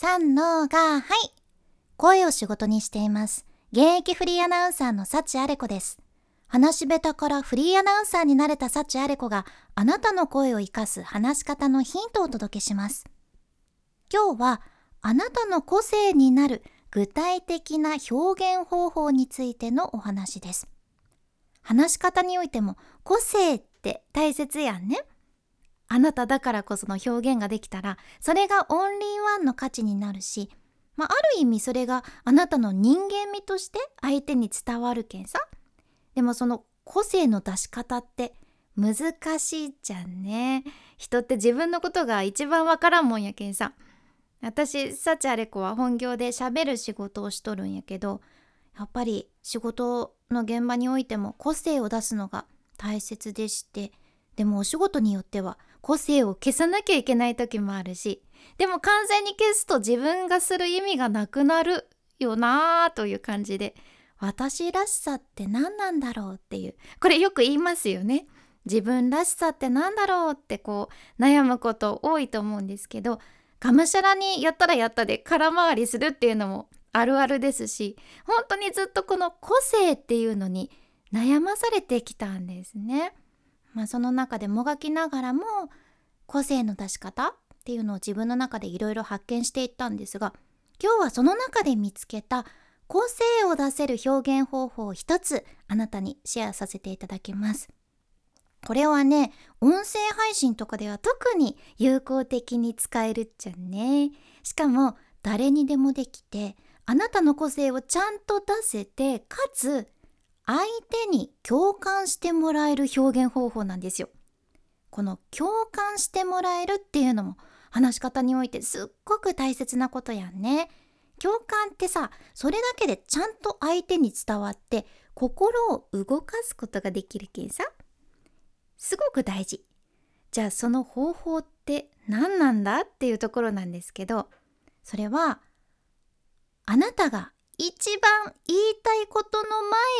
三のが、はい。声を仕事にしています。現役フリーアナウンサーの幸あれ子です。話し下手からフリーアナウンサーになれた幸あれ子があなたの声を活かす話し方のヒントをお届けします。今日はあなたの個性になる具体的な表現方法についてのお話です。話し方においても個性って大切やんね。あなただからこその表現ができたらそれがオンリーワンの価値になるし、まあ、ある意味それがあなたの人間味として相手に伝わるけんさでもその個性の出し方って難しいじゃんね。人って自分のことが一番わからんもんやけんさ私幸あれ子は本業で喋る仕事をしとるんやけどやっぱり仕事の現場においても個性を出すのが大切でしてでもお仕事によっては個性を消さなきゃいけない時もあるしでも完全に消すと自分がする意味がなくなるよなという感じで私らしさって何なんだろうっていうこれよく言いますよね自分らしさって何だろうってこう悩むこと多いと思うんですけどがむしゃらにやったらやったで空回りするっていうのもあるあるですし本当にずっとこの個性っていうのに悩まされてきたんですね。まあ、その中でもがきながらも個性の出し方っていうのを自分の中でいろいろ発見していったんですが今日はその中で見つけた個性を出せる表現方法を一つあなたにシェアさせていただきます。これはね音声配信とかでは特に有効的に使えるっちゃね。しかも誰にでもできてあなたの個性をちゃんと出せてかつ相手に共感してもらえる表現方法なんですよ。この共感してもらえるっていうのも話し方においてすっごく大切なことやんね。共感ってさそれだけでちゃんと相手に伝わって心を動かすことができるけんさすごく大事じゃあその方法って何なんだっていうところなんですけどそれはあなたが一番言いたいことの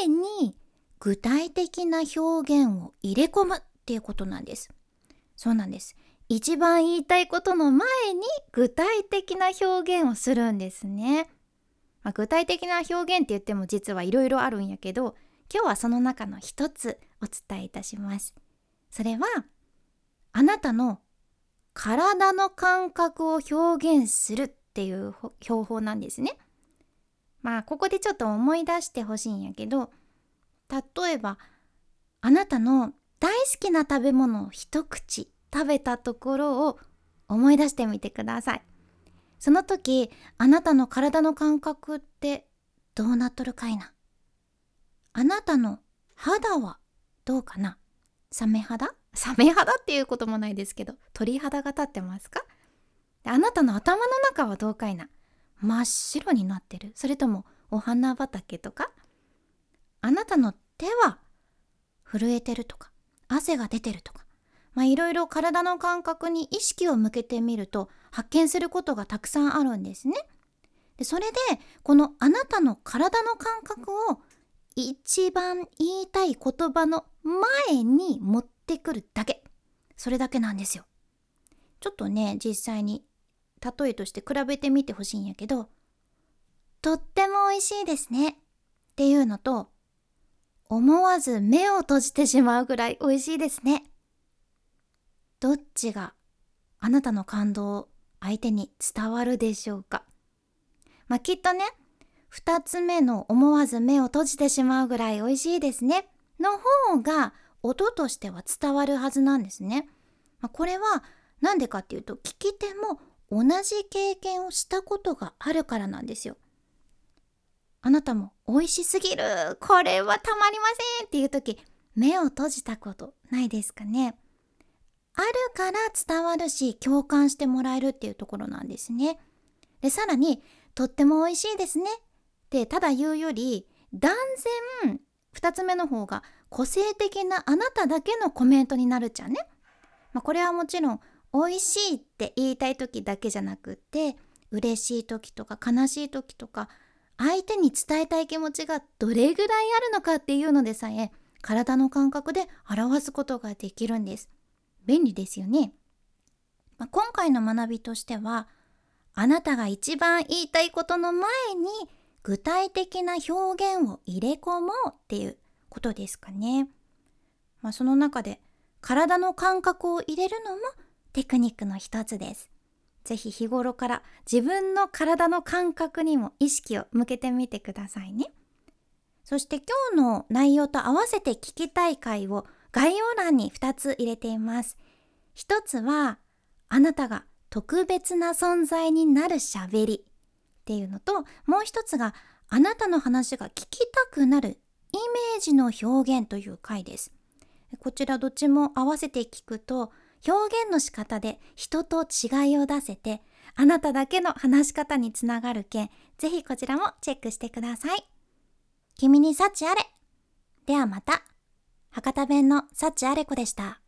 前に具体的な表現を入れ込むっていうことなんです。そうなんです。一番言いたいことの前に具体的な表現をするんですね。まあ、具体的な表現って言っても実はいろいろあるんやけど今日はその中の一つお伝えいたします。それはあなたの体の感覚を表現するっていう標法なんですね。まあここでちょっと思い出してほしいんやけど例えばあなたの大好きな食べ物を一口食べたところを思い出してみてください。その時あなたの体の感覚ってどうなっとるかいな？あなたの肌はどうかな？サメ肌？サメ肌っていうこともないですけど鳥肌が立ってますか？あなたの頭の中はどうかいな？真っ白になってる。それともお花畑とか？あなたの手は震えてるとか？汗が出てるとか？まあいろいろ体の感覚に意識を向けてみると発見することがたくさんあるんですね。でそれでこのあなたの体の感覚を一番言いたい言葉の前に持ってくるだけ。それだけなんですよ。ちょっとね実際に例えとして比べてみてほしいんやけどとっても美味しいですね。っていうのと思わず目を閉じてしまうぐらい美味しいですね。どっちがあなたの感動を相手に伝わるでしょうか。まあきっとね2つ目の思わず目を閉じてしまうぐらい美味しいですね。の方が音としては伝わるはずなんですね。まあ、これは何でかっていうと聞き手も同じ経験をしたことがあるからなんですよ。あなたも美味しすぎるこれはたまりませんっていう時目を閉じたことないですかねあるから伝わるし共感してもらえるっていうところなんですね。でさらにとっても美味しいですねってただ言うより断然2つ目の方が個性的なあなただけのコメントになるじゃんね。まあ、これはもちろん美味しいって言いたい時だけじゃなくって嬉しい時とか悲しい時とか相手に伝えたい気持ちがどれぐらいあるのかっていうのでさえ体の感覚で表すことができるんです。便利ですよね。まあ、今回の学びとしてはあなたが一番言いたいことの前に具体的な表現を入れ込もうっていうことですかね。まあ、その中で体の感覚を入れるのもテクニックの一つです。ぜひ日頃から自分の体の感覚にも意識を向けてみてくださいね。そして今日の内容と合わせて聞きたい回を概要欄に2つ入れています。1つはあなたが特別な存在になるしゃべりっていうのともう一つがあなたの話が聞きたくなるイメージの表現という回です。こちらどっちも合わせて聞くと表現の仕方で人と違いを出せてあなただけの話し方につながる件ぜひこちらもチェックしてください。君に幸あれではまた博多弁の幸あれ子でした。